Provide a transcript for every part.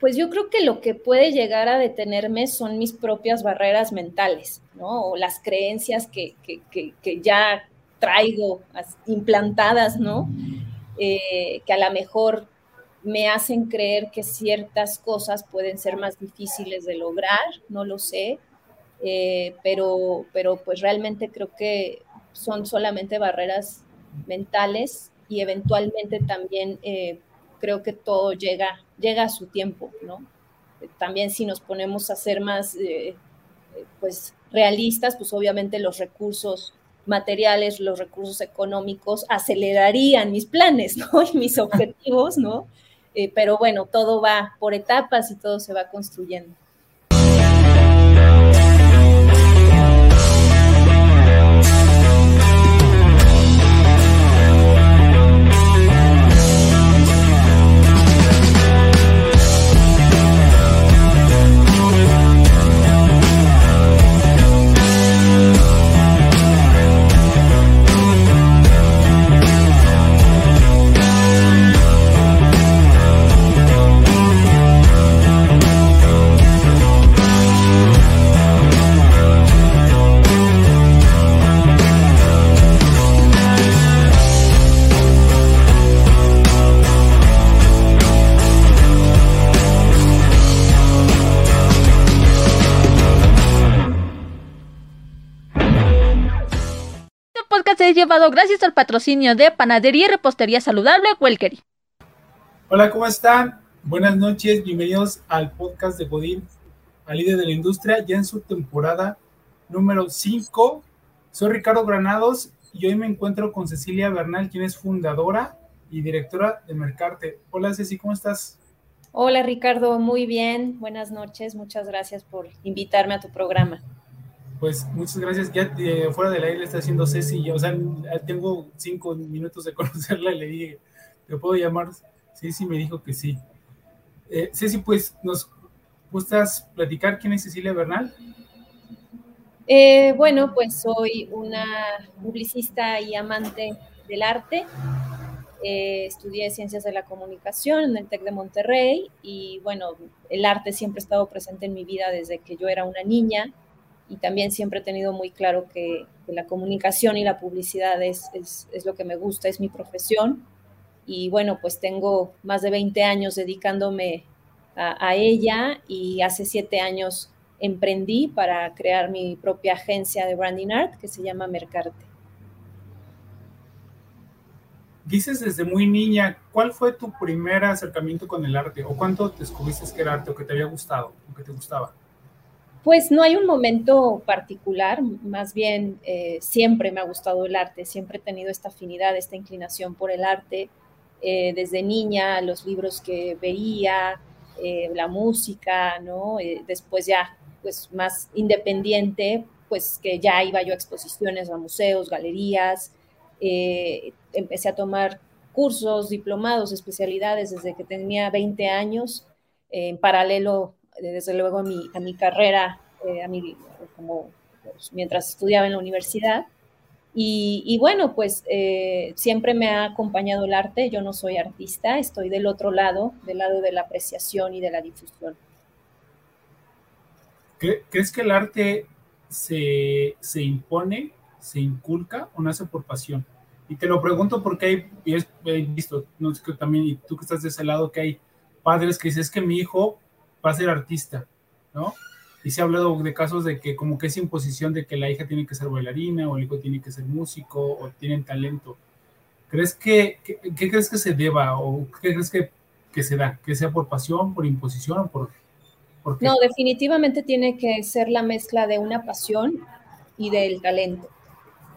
Pues yo creo que lo que puede llegar a detenerme son mis propias barreras mentales, ¿no? O las creencias que, ya traigo implantadas, ¿no? Eh, que a lo mejor me hacen creer que ciertas cosas pueden ser más difíciles de lograr, no lo sé, eh, pero, pero pues realmente creo que son solamente barreras mentales y eventualmente también eh, creo que todo llega, llega a su tiempo, ¿no? También si nos ponemos a ser más, eh, pues, realistas, pues obviamente los recursos materiales, los recursos económicos acelerarían mis planes, ¿no? Y mis objetivos, ¿no? Eh, pero bueno, todo va por etapas y todo se va construyendo. Llevado gracias al patrocinio de Panadería y Repostería Saludable Welkery. Hola, ¿cómo están? Buenas noches, bienvenidos al podcast de Godín, al líder de la industria, ya en su temporada número 5. Soy Ricardo Granados y hoy me encuentro con Cecilia Bernal, quien es fundadora y directora de Mercarte. Hola Ceci, ¿cómo estás? Hola Ricardo, muy bien, buenas noches, muchas gracias por invitarme a tu programa. Pues muchas gracias. Ya eh, fuera del aire está haciendo Ceci. O sea, tengo cinco minutos de conocerla y le dije, ¿te puedo llamar? Ceci me dijo que sí. Eh, Ceci, pues, ¿nos gustas platicar quién es Cecilia Bernal? Eh, bueno, pues soy una publicista y amante del arte. estudié Ciencias de la Comunicación en el TEC de Monterrey y bueno, el arte siempre ha estado presente en mi vida desde que yo era una niña y también siempre he tenido muy claro que, la comunicación y la publicidad es, es, lo que me gusta, es mi profesión. Y bueno, pues tengo más de 20 años dedicándome a, a ella y hace siete años emprendí para crear mi propia agencia de branding art que se llama Mercarte. Dices desde muy niña, ¿cuál fue tu primer acercamiento con el arte? ¿O cuánto descubriste que era arte o que te había gustado o que te gustaba? Pues no hay un momento particular, más bien eh, siempre me ha gustado el arte, siempre he tenido esta afinidad, esta inclinación por el arte. Eh, desde niña, los libros que veía, eh, la música, ¿no? después ya, pues más independiente, pues que ya iba yo a exposiciones, a museos, galerías. empecé a tomar cursos, diplomados, especialidades desde que tenía 20 años, en paralelo desde luego a mi, a mi carrera, eh, a mi, como pues, mientras estudiaba en la universidad. Y, bueno, pues eh, siempre me ha acompañado el arte. Yo no soy artista, estoy del otro lado, del lado de la apreciación y de la difusión. ¿Crees que el arte se, se impone, se inculca o nace por pasión? Y te lo pregunto porque hay, y he visto, no sé, que también, y tú que estás de ese lado, que hay padres que dicen, es que mi hijo va a ser artista, ¿no? Y se ha hablado de casos de que como que es imposición de que la hija tiene que ser bailarina o el hijo tiene que ser músico o tienen talento. ¿Crees que, qué crees que se deba o qué crees que, que se da? ¿Que sea por pasión, por imposición o por, por No, definitivamente tiene que ser la mezcla de una pasión y del talento,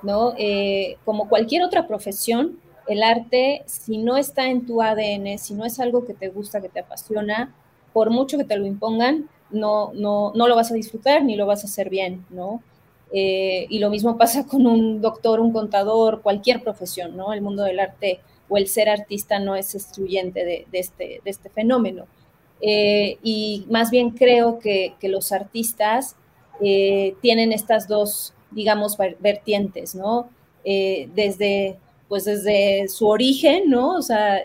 ¿no? Eh, como cualquier otra profesión, el arte, si no está en tu ADN, si no es algo que te gusta, que te apasiona, por mucho que te lo impongan, no, no, no lo vas a disfrutar ni lo vas a hacer bien, ¿no? Eh, y lo mismo pasa con un doctor, un contador, cualquier profesión, ¿no? El mundo del arte o el ser artista no es excluyente de, este, de este, fenómeno. Eh, y más bien creo que, los artistas eh, tienen estas dos, digamos, vertientes, ¿no? desde, pues desde su origen, ¿no? O sea,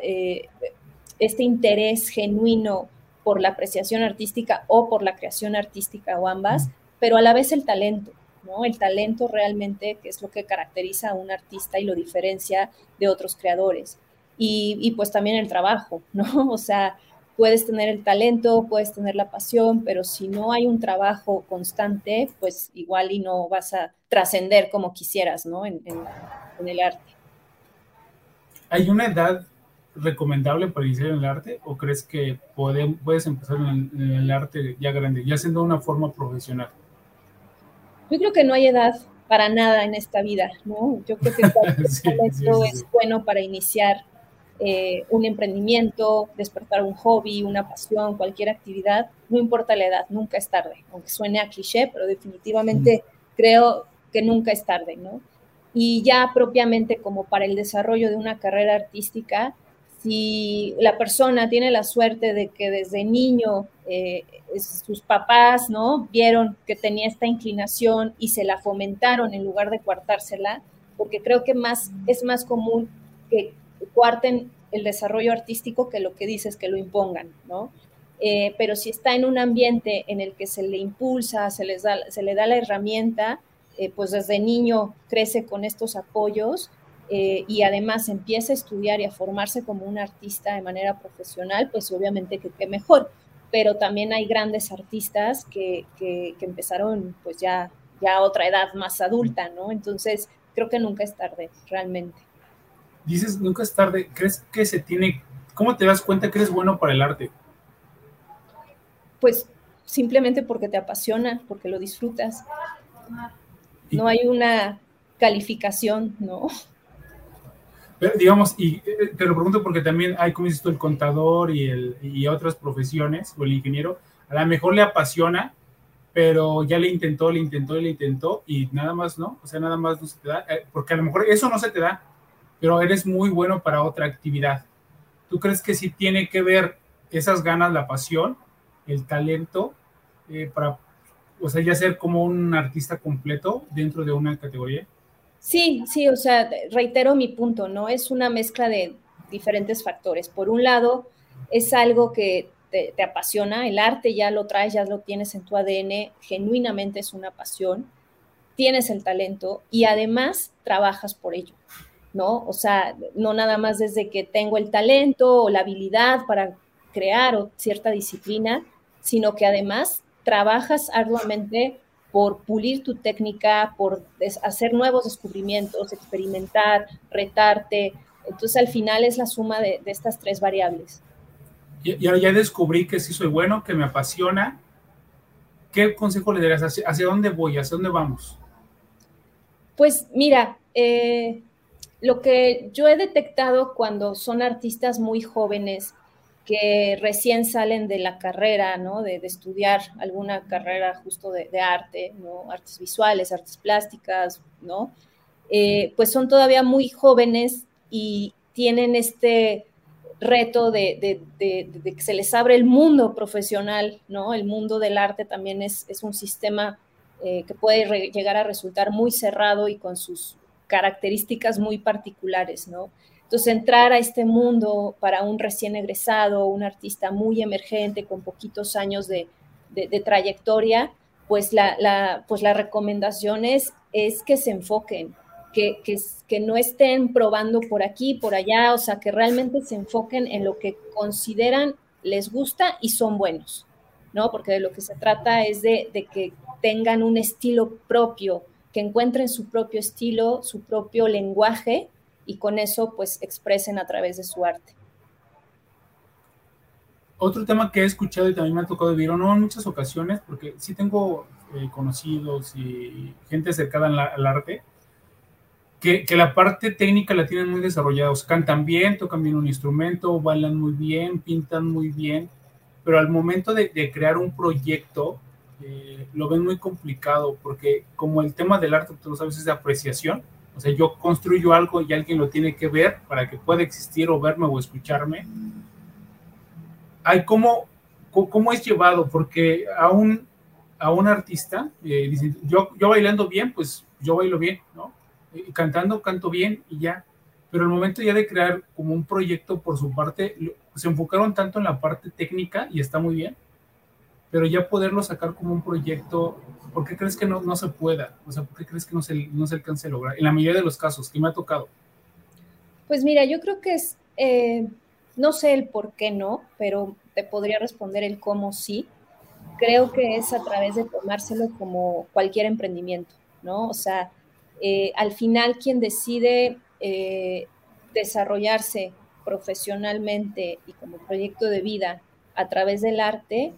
este interés genuino por la apreciación artística o por la creación artística o ambas, pero a la vez el talento, ¿no? El talento realmente, que es lo que caracteriza a un artista y lo diferencia de otros creadores. Y, pues también el trabajo, ¿no? O sea, puedes tener el talento, puedes tener la pasión, pero si no hay un trabajo constante, pues igual y no vas a trascender como quisieras, ¿no? En, en, el arte. ¿Hay una edad recomendable para iniciar en el arte o crees que puedes empezar en el, arte ya grande, ya siendo una forma profesional? Yo creo que no hay edad para nada en esta vida, ¿no? Yo creo que cualquier talento es bueno para iniciar eh, un emprendimiento, despertar un hobby, una pasión, cualquier actividad, no importa la edad, nunca es tarde, aunque suene a cliché, pero definitivamente creo que nunca es tarde, ¿no? Y ya propiamente como para el desarrollo de una carrera artística, si la persona tiene la suerte de que desde niño eh, sus papás, ¿no? Vieron que tenía esta inclinación y se la fomentaron en lugar de coartársela, porque creo que más, es más común que cuarten el desarrollo artístico que lo que dices que lo impongan, ¿no? Eh, pero si está en un ambiente en el que se le impulsa, se, les da, se le da la herramienta, eh, pues desde niño crece con estos apoyos eh, y además empieza a estudiar y a formarse como un artista de manera profesional, pues obviamente que qué mejor. Pero también hay grandes artistas que, que, que empezaron pues ya, ya a otra edad más adulta, ¿no? Entonces creo que nunca es tarde, realmente dices, nunca es tarde, ¿crees que se tiene, cómo te das cuenta que eres bueno para el arte? Pues simplemente porque te apasiona, porque lo disfrutas. No hay una calificación, ¿no? Pero, digamos, y eh, te lo pregunto porque también hay, como dices tú, el contador y, el, y otras profesiones, o el ingeniero, a lo mejor le apasiona, pero ya le intentó, le intentó, le intentó, y nada más, ¿no? O sea, nada más no se te da, eh, porque a lo mejor eso no se te da, pero eres muy bueno para otra actividad. ¿Tú crees que sí tiene que ver esas ganas, la pasión, el talento, eh, para, o sea, ya ser como un artista completo dentro de una categoría? Sí, sí, o sea, reitero mi punto, ¿no? Es una mezcla de diferentes factores. Por un lado, es algo que te, apasiona, el arte ya lo traes, ya lo tienes en tu ADN, genuinamente es una pasión, tienes el talento y además trabajas por ello. ¿no? O sea, no nada más desde que tengo el talento o la habilidad para crear o cierta disciplina, sino que además trabajas arduamente por pulir tu técnica, por hacer nuevos descubrimientos, experimentar, retarte. Entonces al final es la suma de, estas tres variables. Y, ahora ya descubrí que sí soy bueno, que me apasiona. ¿Qué consejo le darías? ¿Hacia, hacia dónde voy? ¿Hacia dónde vamos? Pues mira, eh, lo que yo he detectado cuando son artistas muy jóvenes que recién salen de la carrera, ¿no? De, estudiar alguna carrera justo de, arte, ¿no? Artes visuales, artes plásticas, ¿no? Eh, pues son todavía muy jóvenes y tienen este reto de, que se les abre el mundo profesional, ¿no? El mundo del arte también es, un sistema eh, que puede llegar a resultar muy cerrado y con sus características muy particulares, ¿no? Entonces, entrar a este mundo para un recién egresado, un artista muy emergente, con poquitos años de, trayectoria, pues la, pues la recomendación es, que se enfoquen, que, que, que, no estén probando por aquí, por allá, o sea, que realmente se enfoquen en lo que consideran les gusta y son buenos, ¿no? Porque de lo que se trata es de, de que tengan un estilo propio, que encuentren su propio estilo, su propio lenguaje y con eso pues expresen a través de su arte. Otro tema que he escuchado y también me ha tocado vivir, no en muchas ocasiones, porque sí tengo eh, conocidos y gente cercana al, arte, que, que, la parte técnica la tienen muy desarrollada, o sea, cantan bien, tocan bien un instrumento, bailan muy bien, pintan muy bien, pero al momento de, de crear un proyecto, eh, lo ven muy complicado porque como el tema del arte, tú lo sabes, es de apreciación. O sea, yo construyo algo y alguien lo tiene que ver para que pueda existir o verme o escucharme. Hay cómo, cómo es llevado, porque a un, a un artista, eh, yo, yo bailando bien, pues yo bailo bien, ¿no? Y cantando, canto bien y ya. Pero el momento ya de crear como un proyecto por su parte, se enfocaron tanto en la parte técnica y está muy bien, pero ya poderlo sacar como un proyecto, ¿por qué crees que no, no se pueda? O sea, ¿por qué crees que no se, no se alcance a lograr? En la mayoría de los casos que me ha tocado. Pues mira, yo creo que es, eh, no sé el por qué no, pero te podría responder el cómo sí. Creo que es a través de tomárselo como cualquier emprendimiento, ¿no? O sea, eh, al final quien decide eh, desarrollarse profesionalmente y como proyecto de vida a través del arte,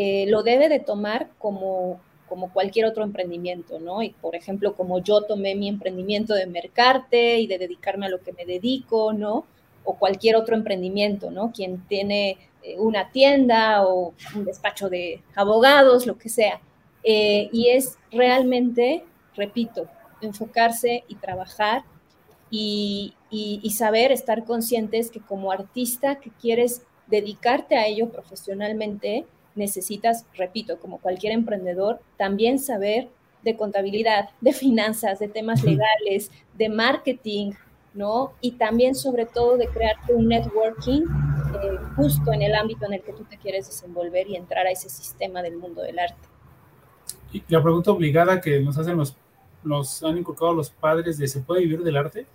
eh, lo debe de tomar como, como cualquier otro emprendimiento, ¿no? Y por ejemplo, como yo tomé mi emprendimiento de mercarte y de dedicarme a lo que me dedico, ¿no? O cualquier otro emprendimiento, ¿no? Quien tiene eh, una tienda o un despacho de abogados, lo que sea. Eh, y es realmente, repito, enfocarse y trabajar y, y, saber estar conscientes que como artista que quieres dedicarte a ello profesionalmente, necesitas, repito, como cualquier emprendedor, también saber de contabilidad, de finanzas, de temas legales, de marketing, ¿no? Y también sobre todo de crearte un networking eh, justo en el ámbito en el que tú te quieres desenvolver y entrar a ese sistema del mundo del arte. Y la pregunta obligada que nos hacen los, nos han inculcado los padres de ¿se puede vivir del arte?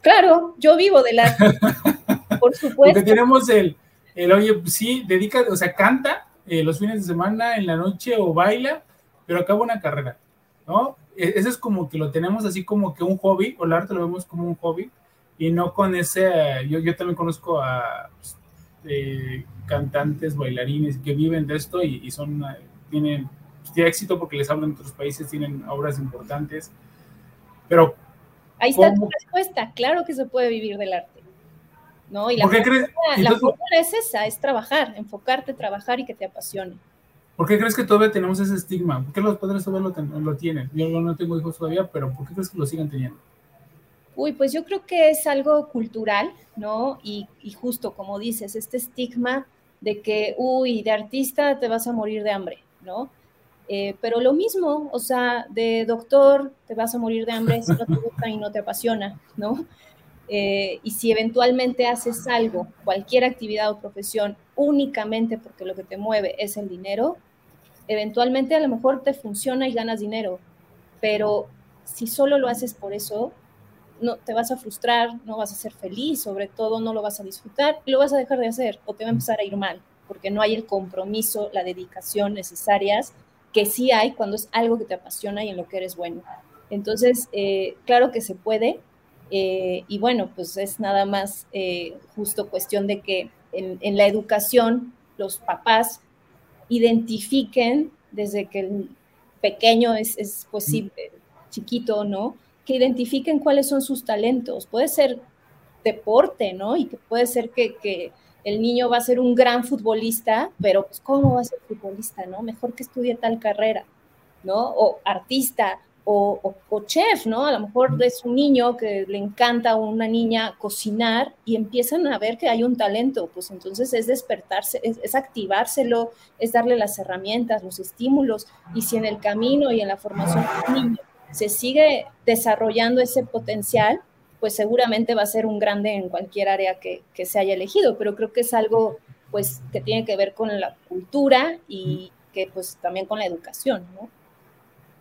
Claro, yo vivo del arte, por supuesto. Porque tenemos el, el, oye, sí, dedica, o sea, canta eh, los fines de semana, en la noche o baila, pero acaba una carrera, ¿no? E, Eso es como que lo tenemos así como que un hobby, o el arte lo vemos como un hobby, y no con ese, yo, yo también conozco a pues, eh, cantantes, bailarines que viven de esto y, son, tienen, pues, tienen éxito porque les hablan en otros países, tienen obras importantes, pero Ahí está tu respuesta. Claro que se puede vivir del arte. ¿No? Y la, fórmula, es esa, es trabajar, enfocarte, trabajar y que te apasione. ¿Por qué crees que todavía tenemos ese estigma? ¿Por qué los padres todavía lo, tienen? Yo no tengo hijos todavía, pero ¿por qué crees que lo sigan teniendo? Uy, pues yo creo que es algo cultural, ¿no? Y, y, justo como dices, este estigma de que, uy, de artista te vas a morir de hambre, ¿no? Eh, pero lo mismo, o sea, de doctor te vas a morir de hambre si no te gusta y no te apasiona, ¿no? Eh, y si eventualmente haces algo, cualquier actividad o profesión, únicamente porque lo que te mueve es el dinero, eventualmente a lo mejor te funciona y ganas dinero, pero si solo lo haces por eso, no te vas a frustrar, no vas a ser feliz, sobre todo no lo vas a disfrutar lo vas a dejar de hacer o te va a empezar a ir mal, porque no hay el compromiso, la dedicación necesarias que sí hay cuando es algo que te apasiona y en lo que eres bueno. Entonces, eh, claro que se puede. Eh, y bueno, pues es nada más eh, justo cuestión de que en, la educación los papás identifiquen desde que el pequeño es, es posible, chiquito, ¿no? Que identifiquen cuáles son sus talentos. Puede ser deporte, ¿no? Y que puede ser que, que el niño va a ser un gran futbolista, pero pues ¿cómo va a ser futbolista, no? Mejor que estudie tal carrera, ¿no? O artista, o, chef, ¿no? A lo mejor es un niño que le encanta a una niña cocinar y empiezan a ver que hay un talento, pues entonces es despertarse, es, activárselo, es darle las herramientas, los estímulos, y si en el camino y en la formación del niño se sigue desarrollando ese potencial, pues seguramente va a ser un grande en cualquier área que, se haya elegido, pero creo que es algo pues que tiene que ver con la cultura y que pues también con la educación, ¿no?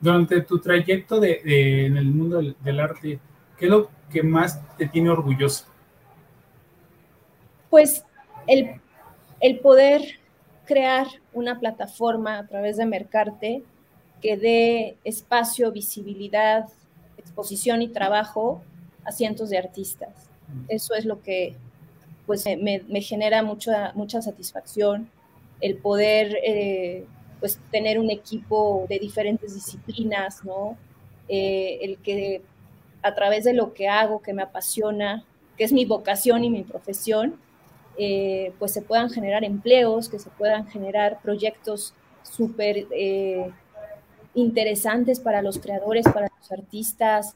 Durante tu trayecto de, en el mundo del, arte, ¿qué es lo que más te tiene orgulloso? Pues el, el poder crear una plataforma a través de Mercarte que dé espacio, visibilidad, exposición y trabajo a cientos de artistas. Eso es lo que pues, me, genera mucha, mucha satisfacción, el poder eh, pues, tener un equipo de diferentes disciplinas, ¿no? Eh, el que a través de lo que hago, que me apasiona, que es mi vocación y mi profesión, eh, pues se puedan generar empleos, que se puedan generar proyectos súper interesantes para los creadores, para los artistas,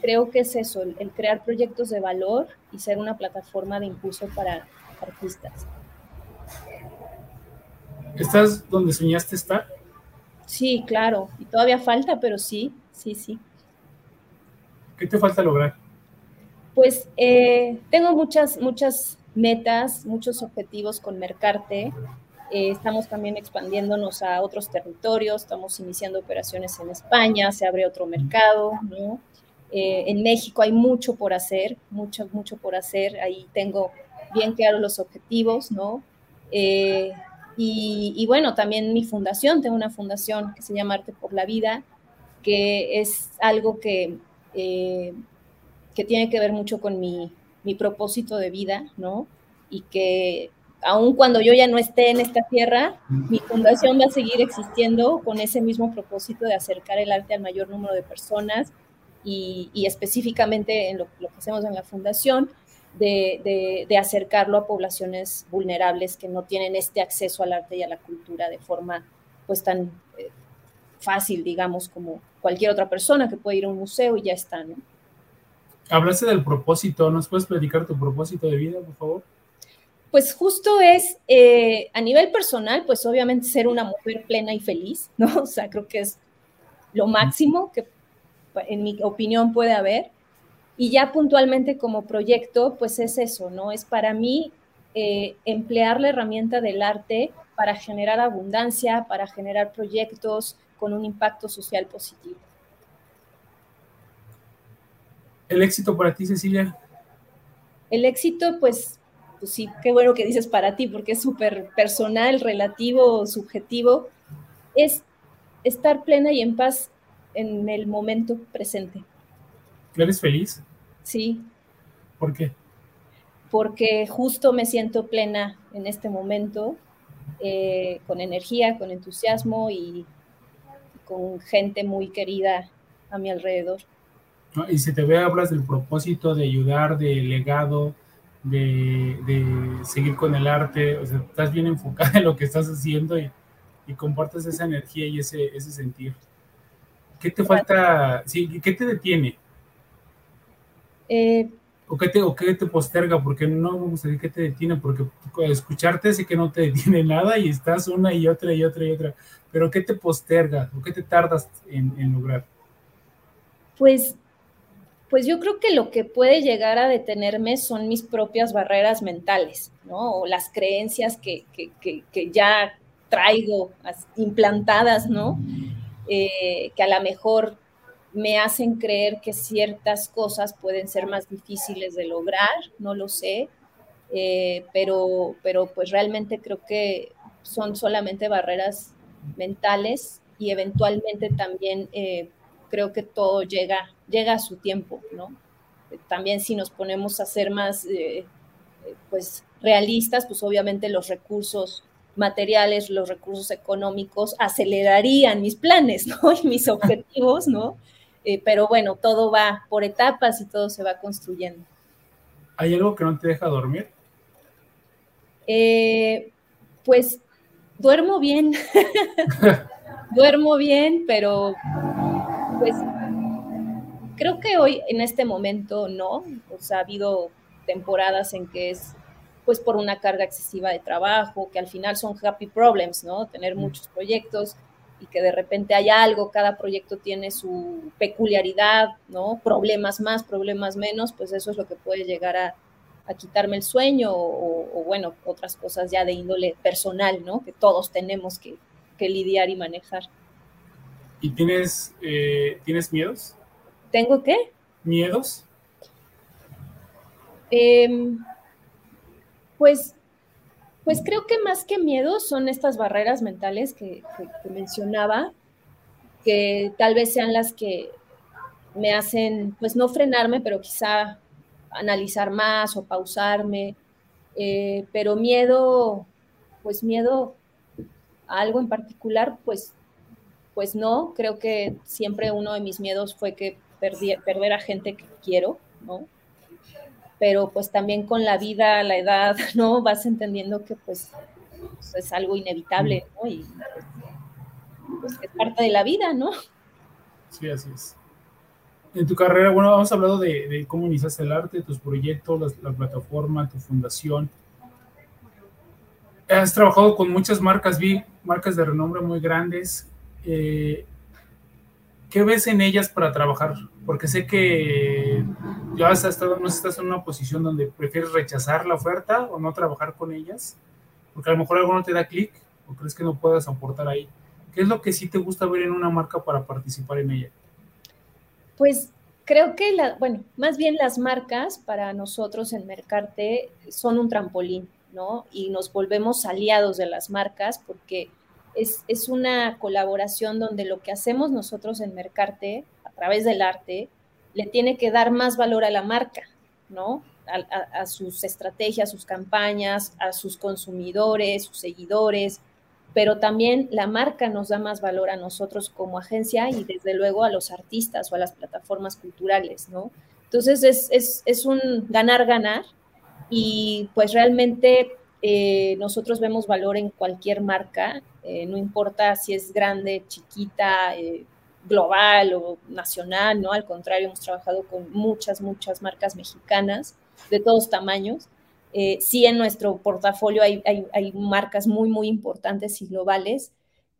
creo que es eso, el, crear proyectos de valor y ser una plataforma de impulso para artistas. ¿Estás donde soñaste estar? Sí, claro, y todavía falta, pero sí, sí, sí. ¿Qué te falta lograr? Pues eh, tengo muchas, muchas metas, muchos objetivos con Mercarte. Eh, estamos también expandiéndonos a otros territorios, estamos iniciando operaciones en España, se abre otro mercado, ¿no? Eh, en México hay mucho por hacer, mucho, mucho por hacer. Ahí tengo bien claros los objetivos, ¿no? Eh, y, bueno, también mi fundación, tengo una fundación que se llama Arte por la Vida, que es algo que, eh, que tiene que ver mucho con mi, mi, propósito de vida, ¿no? Y que aun cuando yo ya no esté en esta tierra, mi fundación va a seguir existiendo con ese mismo propósito de acercar el arte al mayor número de personas y, específicamente en lo, que hacemos en la fundación, de, acercarlo a poblaciones vulnerables que no tienen este acceso al arte y a la cultura de forma pues tan eh, fácil, digamos, como cualquier otra persona que puede ir a un museo y ya está, ¿no? Hablaste del propósito, ¿nos puedes platicar tu propósito de vida, por favor? Pues justo es, eh, a nivel personal, pues obviamente ser una mujer plena y feliz, ¿no? O sea, creo que es lo máximo que en mi opinión puede haber. Y ya puntualmente como proyecto, pues es eso, ¿no? Es para mí eh, emplear la herramienta del arte para generar abundancia, para generar proyectos con un impacto social positivo. ¿El éxito para ti, Cecilia? El éxito, pues, pues sí, qué bueno que dices para ti, porque es súper personal, relativo, subjetivo. Es estar plena y en paz en el momento presente. ¿Eres feliz? Sí. ¿Por qué? Porque justo me siento plena en este momento, eh, con energía, con entusiasmo y con gente muy querida a mi alrededor. Y si te ve, hablas del propósito de ayudar, de legado, de, seguir con el arte, o sea, estás bien enfocada en lo que estás haciendo y, y compartes esa energía y ese, ese sentir. ¿Qué te falta? Sí, ¿Qué te detiene? Eh, ¿O, qué te, ¿O qué te posterga? Porque no me gustaría que te detiene, porque escucharte sé que no te detiene nada y estás una y otra y otra y otra. Pero ¿qué te posterga? ¿O qué te tardas en, lograr? Pues, pues yo creo que lo que puede llegar a detenerme son mis propias barreras mentales, ¿no? O las creencias que, que, que, que ya traigo implantadas, ¿no? Eh, que a lo mejor me hacen creer que ciertas cosas pueden ser más difíciles de lograr, no lo sé, eh, pero, pero pues realmente creo que son solamente barreras mentales y eventualmente también eh, creo que todo llega, llega a su tiempo, ¿no? También si nos ponemos a ser más, pues, realistas, pues obviamente los recursos materiales, los recursos económicos acelerarían mis planes, ¿no? Y mis objetivos, ¿no? Eh, pero bueno, todo va por etapas y todo se va construyendo. ¿Hay algo que no te deja dormir? Eh, pues duermo bien, duermo bien, pero pues creo que hoy en este momento no, o sea, ha habido temporadas en que es pues por una carga excesiva de trabajo, que al final son happy problems, ¿no? Tener muchos proyectos y que de repente hay algo, cada proyecto tiene su peculiaridad, ¿no? Problemas más, problemas menos, pues eso es lo que puede llegar a, quitarme el sueño o, bueno, otras cosas ya de índole personal, ¿no? Que todos tenemos que, lidiar y manejar. ¿Y tienes, eh, ¿tienes miedos? ¿Tengo qué? ¿Miedos? Eh, pues, pues creo que más que miedo son estas barreras mentales que, mencionaba, que tal vez sean las que me hacen, pues no frenarme, pero quizá analizar más o pausarme. Eh, pero miedo, pues miedo a algo en particular, pues, pues no. Creo que siempre uno de mis miedos fue que perder a gente que quiero, ¿no? Pero pues también con la vida, la edad, ¿no? Vas entendiendo que pues, pues es algo inevitable, ¿no? Y pues, es parte de la vida, ¿no? Sí, así es. En tu carrera, bueno, hemos hablado de, cómo iniciaste el arte, tus proyectos, la, plataforma, tu fundación. Has trabajado con muchas marcas, vi marcas de renombre muy grandes. Eh, ¿Qué ves en ellas para trabajar? Porque sé que ya has estado, no estás en una posición donde prefieres rechazar la oferta o no trabajar con ellas, porque a lo mejor algo no te da clic o crees que no puedas aportar ahí. ¿Qué es lo que sí te gusta ver en una marca para participar en ella? Pues creo que, bueno, más bien las marcas para nosotros en Mercarte son un trampolín, ¿no? Y nos volvemos aliados de las marcas porque es, es una colaboración donde lo que hacemos nosotros en Mercarte a través del arte le tiene que dar más valor a la marca, ¿no? A, sus estrategias, sus campañas, a sus consumidores, sus seguidores, pero también la marca nos da más valor a nosotros como agencia y desde luego a los artistas o a las plataformas culturales, ¿no? Entonces es, es, es un ganar-ganar y pues realmente eh, nosotros vemos valor en cualquier marca, eh, no importa si es grande, chiquita, eh, global o nacional, ¿no? Al contrario, hemos trabajado con muchas, muchas marcas mexicanas de todos tamaños eh, sí, en nuestro portafolio hay, hay, marcas muy, muy importantes y globales,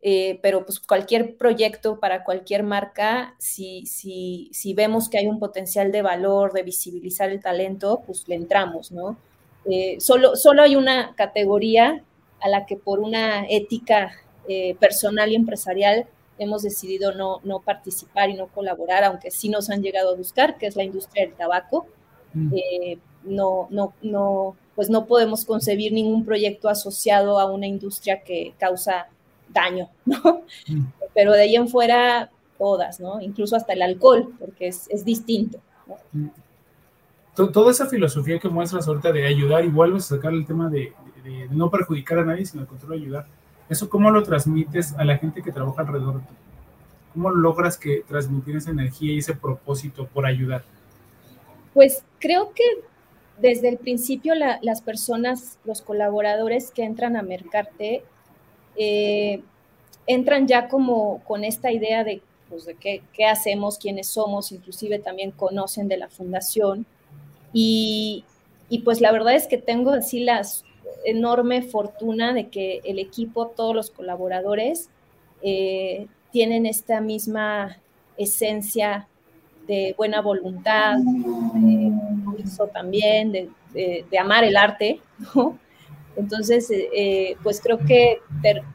eh, pero pues cualquier proyecto para cualquier marca, si, si, si, vemos que hay un potencial de valor, de visibilizar el talento, pues le entramos, ¿no? Eh, solo, solo hay una categoría a la que por una ética personal y empresarial hemos decidido no, no participar y no colaborar, aunque sí nos han llegado a buscar, que es la industria del tabaco. Mm. no, no, no, pues no podemos concebir ningún proyecto asociado a una industria que causa daño, ¿no? Mm. Pero de ahí en fuera, todas, ¿no? Incluso hasta el alcohol, porque es, distinto. Mm. Toda esa filosofía que muestras ahorita de ayudar y vuelves a sacar el tema de, no perjudicar a nadie, sino al contrario ayudar, ¿eso cómo lo transmites a la gente que trabaja alrededor de ti? ¿Cómo logras que transmitir esa energía y ese propósito por ayudar? Pues creo que desde el principio las personas, los colaboradores que entran a Mercarte, eh, entran ya como con esta idea de, pues, de qué, qué, hacemos, quiénes somos, inclusive también conocen de la fundación. Y, y, pues la verdad es que tengo así la enorme fortuna de que el equipo, todos los colaboradores, eh, tienen esta misma esencia de buena voluntad, de también, de, amar el arte, ¿no? Entonces, eh, pues creo que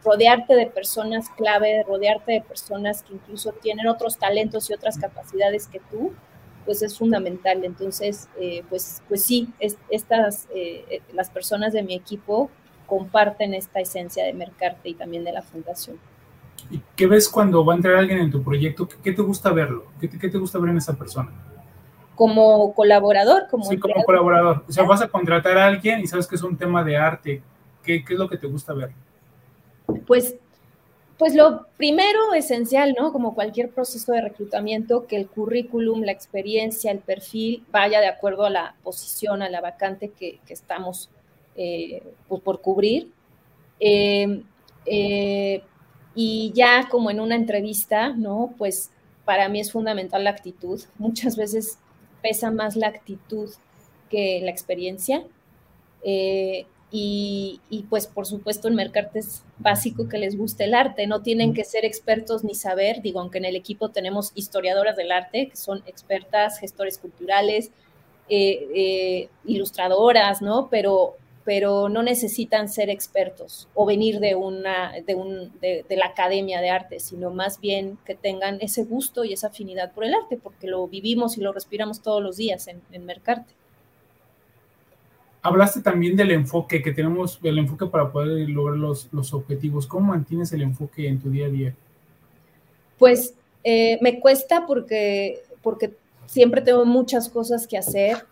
rodearte de personas clave, rodearte de personas que incluso tienen otros talentos y otras capacidades que tú, pues es fundamental. Entonces, eh, pues, pues sí, estas, las personas de mi equipo comparten esta esencia de Mercarte y también de la fundación. ¿Y qué ves cuando va a entrar alguien en tu proyecto? ¿Qué, te gusta verlo? ¿Qué te, te, gusta ver en esa persona? Como colaborador, como... Sí, como colaborador. O sea, vas a contratar a alguien y sabes que es un tema de arte. ¿Qué, qué es lo que te gusta ver? Pues, pues lo primero esencial, ¿no? Como cualquier proceso de reclutamiento, que el currículum, la experiencia, el perfil vaya de acuerdo a la posición, a la vacante que, estamos eh, pues por cubrir. Eh, eh, y ya como en una entrevista, ¿no? Pues para mí es fundamental la actitud. Muchas veces pesa más la actitud que la experiencia. Y, pues por supuesto en Mercarte es básico que les guste el arte, no tienen que ser expertos ni saber, digo, aunque en el equipo tenemos historiadoras del arte, que son expertas, gestores culturales, eh, eh, ilustradoras, ¿no? Pero pero no necesitan ser expertos o venir de, una, de, un, de, la academia de arte, sino más bien que tengan ese gusto y esa afinidad por el arte, porque lo vivimos y lo respiramos todos los días en, en Mercarte. Hablaste también del enfoque, que tenemos el enfoque para poder lograr los, los objetivos. ¿Cómo mantienes el enfoque en tu día a día? Pues eh, me cuesta porque, porque siempre tengo muchas cosas que hacer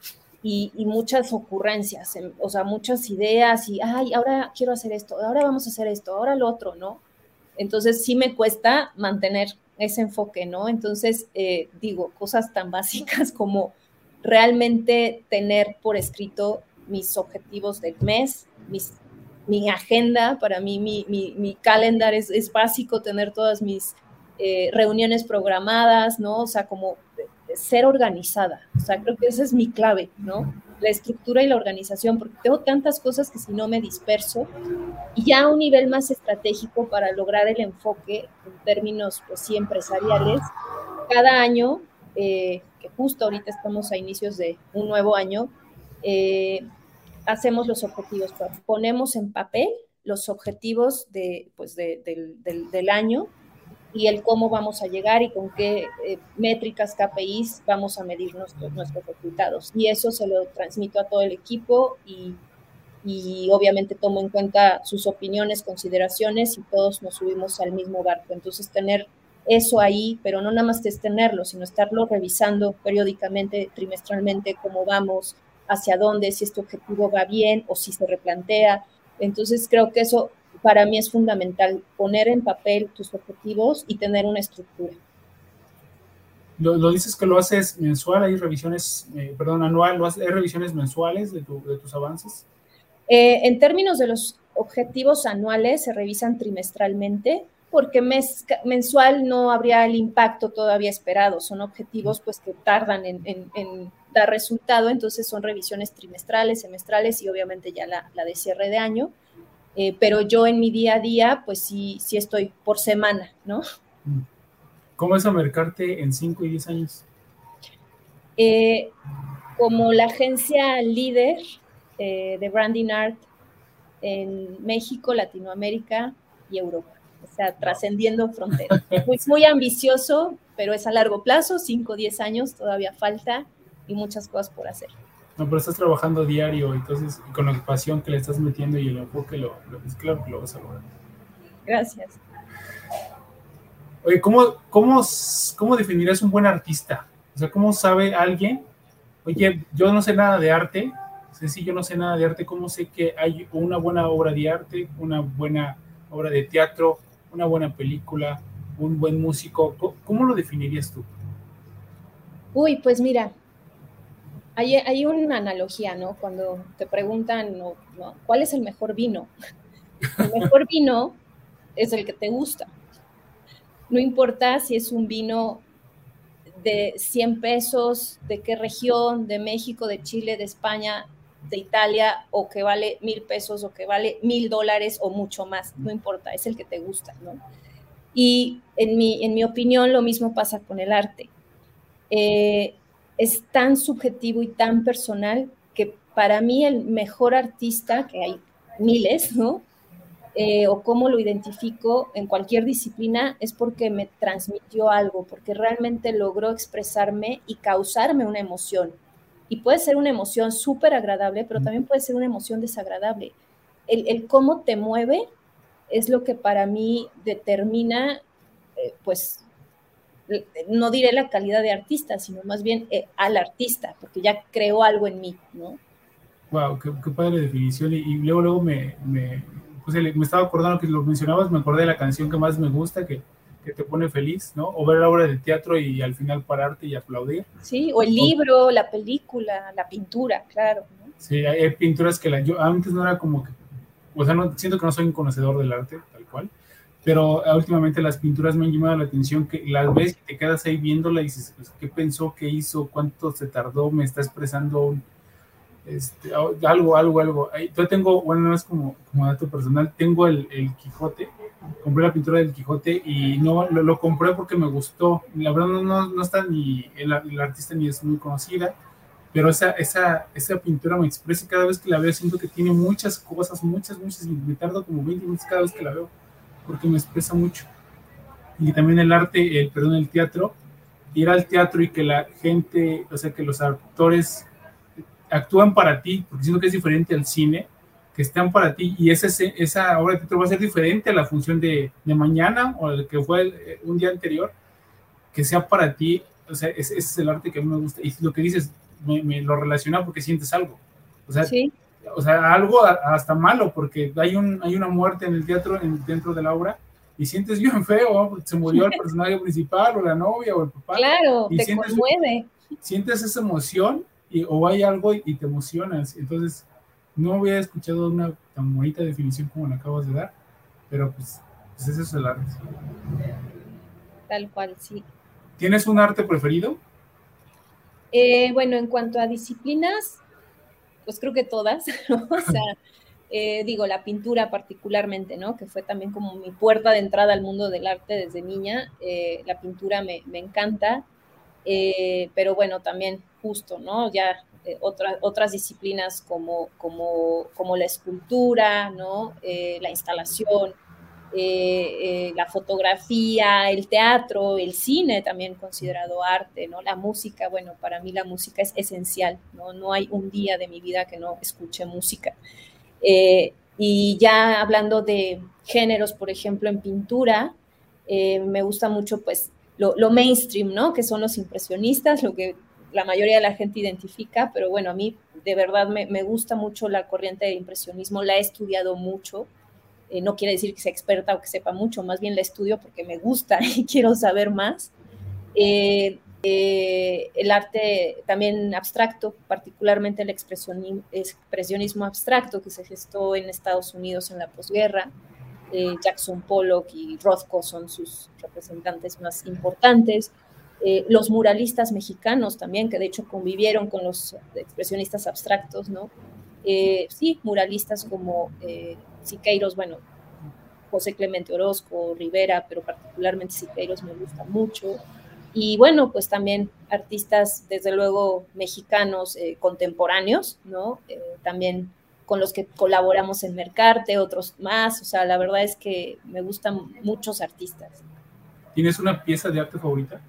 y, muchas ocurrencias, o sea, muchas ideas y, ay, ahora quiero hacer esto, ahora vamos a hacer esto, ahora lo otro, ¿no? Entonces sí me cuesta mantener ese enfoque, ¿no? Entonces, eh, digo, cosas tan básicas como realmente tener por escrito mis objetivos del mes, mis, mi agenda, para mí mi, mi, mi calendar es, es, básico, tener todas mis eh, reuniones programadas, ¿no? O sea, como ser organizada. O sea, creo que esa es mi clave, ¿no? La estructura y la organización, porque tengo tantas cosas que si no me disperso. Y ya a un nivel más estratégico para lograr el enfoque en términos, pues sí, empresariales, cada año, eh, que justo ahorita estamos a inicios de un nuevo año, eh, hacemos los objetivos, ponemos en papel los objetivos de, pues del, del, año y el cómo vamos a llegar y con qué eh, métricas, KPIs vamos a medir nuestros, nuestros resultados. Y eso se lo transmito a todo el equipo y, y obviamente tomo en cuenta sus opiniones, consideraciones y todos nos subimos al mismo barco. Entonces, tener eso ahí, pero no nada más es tenerlo, sino estarlo revisando periódicamente, trimestralmente, cómo vamos, hacia dónde, si este objetivo va bien o si se replantea. Entonces, creo que eso para mí es fundamental, poner en papel tus objetivos y tener una estructura. Lo, dices que lo haces mensual, hay revisiones, eh, perdón, anual, ¿lo haces, ¿hay revisiones mensuales de, de tus avances? Eh, en términos de los objetivos anuales, se revisan trimestralmente porque mes, mensual no habría el impacto todavía esperado. Son objetivos pues que tardan en, dar resultado, entonces son revisiones trimestrales, semestrales y obviamente ya la, de cierre de año. Eh, pero yo en mi día a día, pues sí, sí estoy por semana, ¿no? ¿Cómo es mercarte en 5 y 10 años? Eh, como la agencia líder eh, de Branding Art en México, Latinoamérica y Europa. O sea, trascendiendo fronteras. Pues muy ambicioso, pero es a largo plazo, 5 o 10 años, todavía falta y muchas cosas por hacer. No, pero estás trabajando diario, entonces con la pasión que le estás metiendo y el enfoque, lo, lo, es claro que lo vas a lograr. Gracias. Oye, ¿cómo, cómo, ¿cómo definirías un buen artista? O sea, ¿cómo sabe alguien? Oye, yo no sé nada de arte, si yo no sé nada de arte, ¿cómo sé que hay una buena obra de arte, una buena obra de teatro, una buena película, un buen músico? ¿Cómo, lo definirías tú? Uy, pues mira, hay, hay una analogía, ¿no? Cuando te preguntan. ¿cuál es el mejor vino? El mejor vino es el que te gusta. No importa si es un vino de 100 pesos, de qué región, de México, de Chile, de España, de Italia o que vale mil pesos o que vale mil dólares o mucho más, no importa, es el que te gusta, ¿no? Y en mi, en mi opinión lo mismo pasa con el arte. Eh, es tan subjetivo y tan personal que para mí el mejor artista, que hay miles, ¿no? Eh, o cómo lo identifico en cualquier disciplina es porque me transmitió algo, porque realmente logró expresarme y causarme una emoción y puede ser una emoción súper agradable, pero también puede ser una emoción desagradable. El, cómo te mueve es lo que para mí determina, eh, pues, no diré la calidad de artista, sino más bien eh, al artista, porque ya creó algo en mí, ¿no? Wow, qué, padre definición. Y, luego, luego me, me, pues, me estaba acordando que lo mencionabas, me acordé de la canción que más me gusta, que que te pone feliz, ¿no? O ver la obra de teatro y al final pararte y aplaudir. Sí, o el libro, la película, la pintura, claro. Sí, hay, pinturas que la, yo antes no era como que, o sea, no, siento que no soy un conocedor del arte, tal cual, pero últimamente las pinturas me han llamado la atención, que las ves y te quedas ahí viéndola y dices, pues, ¿qué pensó, qué hizo, cuánto se tardó, me está expresando este, algo, algo, algo. Yo tengo, bueno, no es como, como dato personal, tengo el, el Quijote, compré la pintura del Quijote y no lo, compré porque me gustó. La verdad no, no está ni, el, artista ni es muy conocida, pero esa, esa, esa pintura me expresa cada vez que la veo, siento que tiene muchas cosas, muchas, muchas, me tardo como 20 minutos cada vez que la veo, porque me expresa mucho. Y también el arte, el, perdón, el teatro, ir al teatro y que la gente, o sea, que los actores actúan para ti, porque siento que es diferente al cine, que están para ti y ese, esa obra de teatro va a ser diferente a la función de, mañana o el que fue eh, un día anterior, que sea para ti, o sea, ese, es el arte que a mí me gusta. Y lo que dices, me, lo relaciona porque sientes algo. O sea, o sea, algo hasta malo, porque hay, un, hay una muerte en el teatro, en, dentro de la obra, y sientes bien feo, se murió el personaje principal, o la novia, o el papá. Claro, y te sientes, conmueve. Sientes esa emoción, y, o hay algo y, y te emocionas. Entonces, no había escuchado una tan bonita definición como la acabas de dar, pero pues, pues ese es el arte. Tal cual, sí. ¿Tienes un arte preferido? Eh, bueno, en cuanto a disciplinas, pues creo que todas, O sea, eh, digo, la pintura particularmente, ¿no? Que fue también como mi puerta de entrada al mundo del arte desde niña. Eh, la pintura me, me encanta. Eh, pero bueno, también justo, ¿no? Ya eh, otras disciplinas como, como, como, la escultura, ¿no? Eh, la instalación, la fotografía, el teatro, el cine también considerado arte, ¿no? La música, bueno, para mí la música es esencial, ¿no? No hay un día de mi vida que no escuche música. y ya hablando de géneros, por ejemplo, en pintura, me gusta mucho, pues, lo, mainstream, ¿no? Que son los impresionistas, lo que la mayoría de la gente identifica, pero bueno, a mí de verdad me, gusta mucho la corriente de impresionismo, la he estudiado mucho. Eh, no quiere decir que sea experta o que sepa mucho, más bien la estudio porque me gusta y quiero saber más. Eh, eh, el arte también abstracto, particularmente el expresionismo abstracto que se gestó en Estados Unidos en la posguerra, Jackson Pollock y Rothko son sus representantes más importantes. Los muralistas mexicanos también, que de hecho convivieron con los expresionistas abstractos, ¿no? Sí, muralistas como Siqueiros, bueno, José Clemente Orozco, Rivera, pero particularmente Siqueiros me gusta mucho. Y bueno, pues también artistas, desde luego, mexicanos contemporáneos, ¿no? también con los que colaboramos en Mercarte, otros más. O sea, la verdad es que me gustan muchos artistas. ¿Tienes una pieza de arte favorita?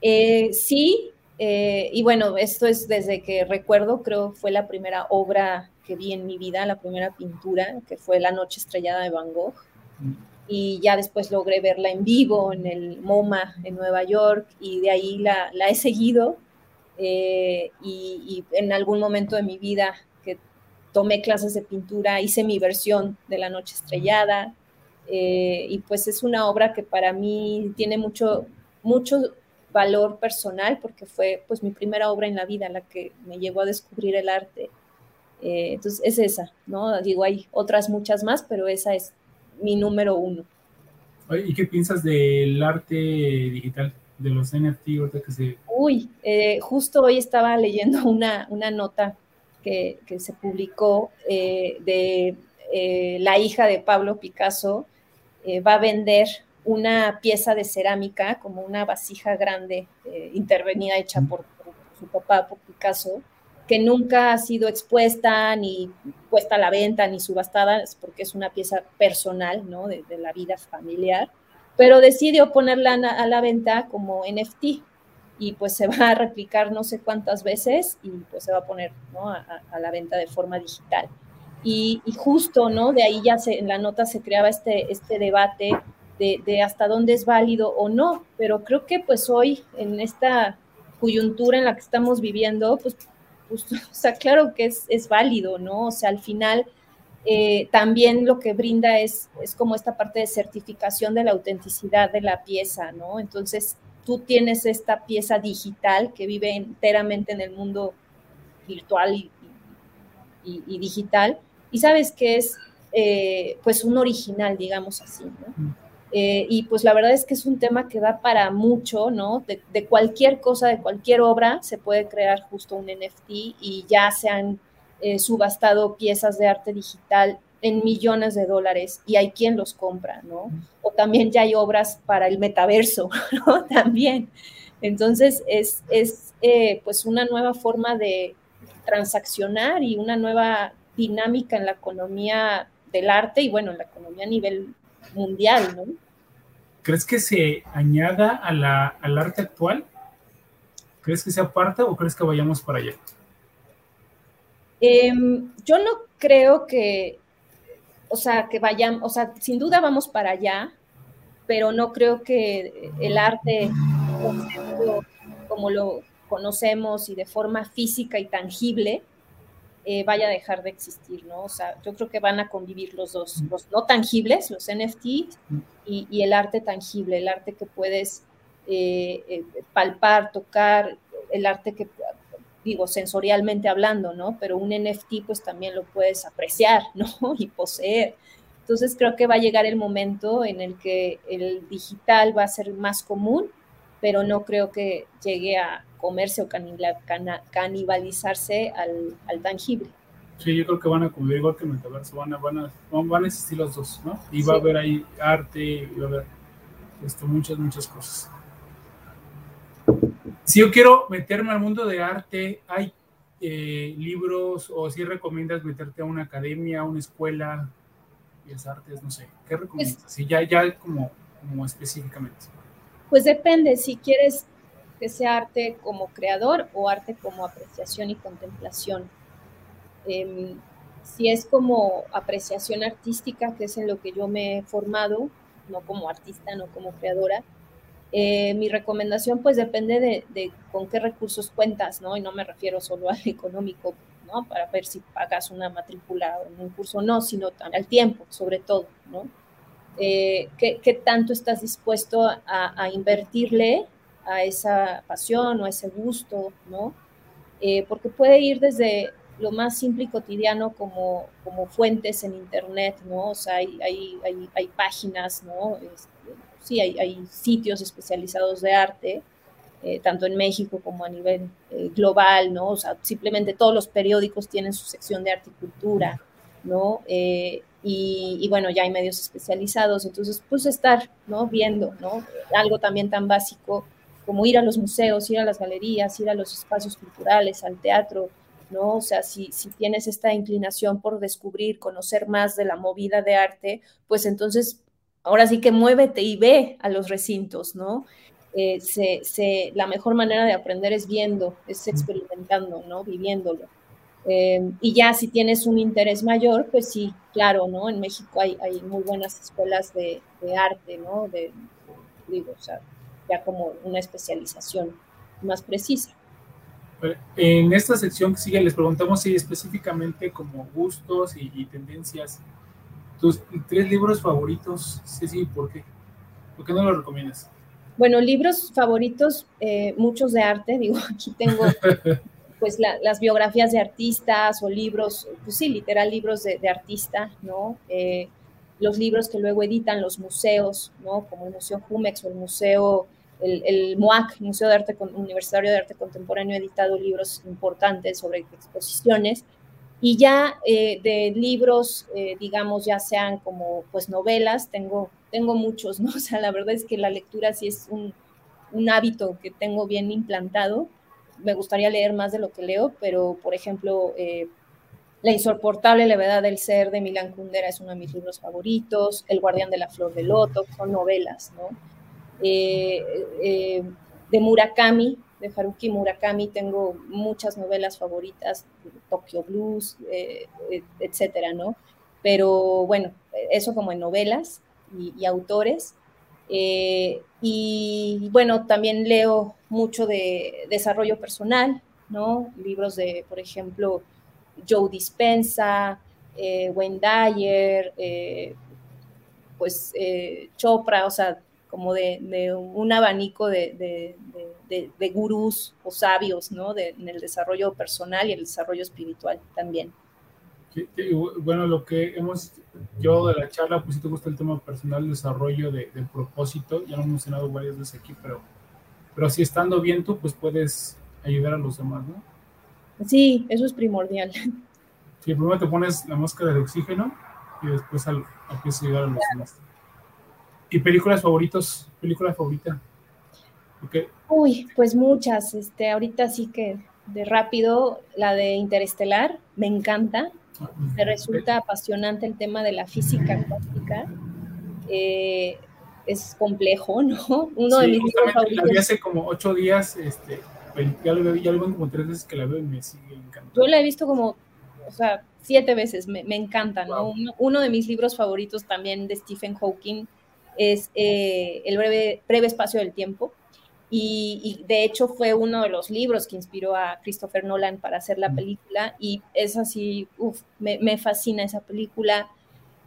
Eh, sí, eh, y bueno, esto es desde que recuerdo, creo fue la primera obra que vi en mi vida, la primera pintura, que fue La Noche Estrellada de Van Gogh. Y ya después logré verla en vivo en el MoMA en Nueva York y de ahí la, he seguido. Eh, y, en algún momento de mi vida tomé clases de pintura, hice mi versión de La Noche Estrellada, eh, y pues es una obra que para mí tiene mucho, mucho valor personal porque fue pues mi primera obra en la vida la que me llevó a descubrir el arte. Eh, entonces es esa, ¿no? Digo, hay otras muchas más, pero esa es mi número uno. ¿Y qué piensas del arte digital, de los NFT que se... Uy, eh, justo hoy estaba leyendo una, una nota que, se publicó eh, de eh, la hija de Pablo Picasso, eh, va a vender una pieza de cerámica, como una vasija grande, intervenida, hecha por, su papá, por Picasso, que nunca ha sido expuesta, ni puesta a la venta, ni subastada, porque es una pieza personal, ¿no? De, la vida familiar, pero decidió ponerla a la venta como NFT, y pues se va a replicar no sé cuántas veces y pues se va a poner a, la venta de forma digital. Y, justo, ¿no? De ahí ya se, en la nota se creaba este, este debate de, hasta dónde es válido o no, pero creo que pues hoy en esta coyuntura en la que estamos viviendo, pues, pues o sea, claro que es, es, válido, ¿no? O sea, al final eh, también lo que brinda es, es como esta parte de certificación de la autenticidad de la pieza, ¿no? Entonces, tú tienes esta pieza digital que vive enteramente en el mundo virtual y, digital, y sabes que es eh, pues un original, digamos así, ¿no? Eh, y pues la verdad es que es un tema que da para mucho, ¿no? De, cualquier cosa, de cualquier obra, se puede crear justo un NFT y ya se han eh, subastado piezas de arte digital en millones de dólares y hay quien los compra, ¿no? O también ya hay obras para el metaverso, ¿no? También. Entonces es, es eh, pues una nueva forma de transaccionar y una nueva dinámica en la economía del arte y bueno, en la economía a nivel mundial, ¿no? ¿Crees que se añada a la, al arte actual? ¿Crees que sea parte o crees que vayamos para allá? Em, yo no creo que o sea, que vayan, o sea, sin duda vamos para allá, pero no creo que el arte como lo conocemos y de forma física y tangible eh, vaya a dejar de existir, ¿no? O sea, yo creo que van a convivir los dos, los no tangibles, los NFTs, y, el arte tangible, el arte que puedes eh, eh, palpar, tocar, el arte que digo, sensorialmente hablando, ¿no? Pero un NFT pues también lo puedes apreciar, ¿no? Y poseer. Entonces creo que va a llegar el momento en el que el digital va a ser más común, pero no creo que llegue a comerse o canibalizarse al, tangible. Sí, yo creo que van a convivir igual que el metaverso, van a, van a, van a existir los dos, ¿no? Y va a haber ahí arte, y va a haber esto, muchas, muchas cosas. si yo quiero meterme al mundo de arte, ¿hay eh, libros o si recomiendas meterte a una academia, a una escuela, las artes, no sé, ¿qué pues recomiendas? Sí, ya, ya como, como específicamente. Pues depende, si quieres que sea arte como creador o arte como apreciación y contemplación. Em, si es como apreciación artística, que es en lo que yo me he formado, no como artista, no como creadora, eh, mi recomendación pues depende de, con qué recursos cuentas, ¿no? Y no me refiero solo al económico, ¿no? Para ver si pagas una matrícula en un curso no, sino al tiempo, sobre todo, ¿no? Eh, ¿qué, tanto estás dispuesto a, invertirle a esa pasión o a ese gusto, ¿no? Eh, porque puede ir desde lo más simple y cotidiano como, como fuentes en Internet, ¿no? O sea, hay, hay, hay, hay páginas, ¿no? Este, sí, hay, sitios especializados de arte, eh, tanto en México como a nivel eh, global, ¿no? O sea, simplemente todos los periódicos tienen su sección de arte y cultura, ¿no? Y, bueno, ya hay medios especializados, entonces, pues estar, ¿no? Viendo, ¿no? Algo también tan básico como ir a los museos, ir a las galerías, ir a los espacios culturales, al teatro, ¿no? O sea, si, si tienes esta inclinación por descubrir, conocer más de la movida de arte, pues entonces ahora sí que muévete y ve a los recintos, ¿no? Eh, se, la mejor manera de aprender es viendo, es experimentando, ¿no? Viviéndolo. Eh, y ya si tienes un interés mayor, pues sí, claro, ¿no? En México hay, hay muy buenas escuelas de, arte, ¿no? De, digo, o sea, ya como una especialización más precisa. En esta sección que sigue les preguntamos si específicamente como gustos y, tendencias, tus tres libros favoritos, sí, sí, ¿por qué? ¿Por qué no los recomiendas? Bueno, libros favoritos, eh, muchos de arte, digo, aquí tengo pues las biografías de artistas o libros, pues sí, literal libros de, de artista, ¿no? Eh, los libros que luego editan los museos, ¿no? Como el Museo Jumex o el Museo el, el MUAC, Museo de Arte Universitario de Arte Contemporáneo, ha editado libros importantes sobre exposiciones y ya eh, de libros, eh, digamos, ya sean como pues novelas, tengo, tengo muchos, ¿no? O sea, la verdad es que la lectura sí es un, hábito que tengo bien implantado. Me gustaría leer más de lo que leo, pero por ejemplo, eh, La insoportable levedad del ser de Milán Kundera es uno de mis libros favoritos, El guardián de la flor de loto, son novelas, ¿no? Eh, eh, de Murakami, de Haruki Murakami, tengo muchas novelas favoritas, Tokyo Blues, eh, etcétera, ¿no? Pero bueno, eso como en novelas y, autores. y bueno, también leo mucho de desarrollo personal, ¿no? Libros de, por ejemplo, Joe Dispensa, Wayne Dyer, pues Chopra, o sea, como de, un abanico de, gurús o sabios, ¿no? en el desarrollo personal y el desarrollo espiritual también. bueno, lo que hemos yo de la charla, pues si te gusta el tema personal, desarrollo de, propósito, ya lo hemos mencionado varias veces aquí, pero, pero si estando bien tú, pues puedes ayudar a los demás, ¿no? Sí, eso es primordial. Sí, primero te pones la máscara de oxígeno y después al, empiezas a ayudar a los demás. ¿Y películas favoritos? ¿Película favorita? Uy, pues muchas. Este, ahorita sí que de rápido, la de Interestelar, me encanta. Me resulta apasionante el tema de la física cuántica. Eh, es complejo, ¿no? Uno de mis libros favoritos. La vi hace como ocho días, este, ya lo, ya lo como tres veces que la veo y me sigue encantando. Yo la he visto como, o sea, siete veces, me, me encanta, ¿no? Uno, de mis libros favoritos también de Stephen Hawking es eh, El breve, breve espacio del tiempo. Y, de hecho fue uno de los libros que inspiró a Christopher Nolan para hacer la película y es así, uff, me, fascina esa película.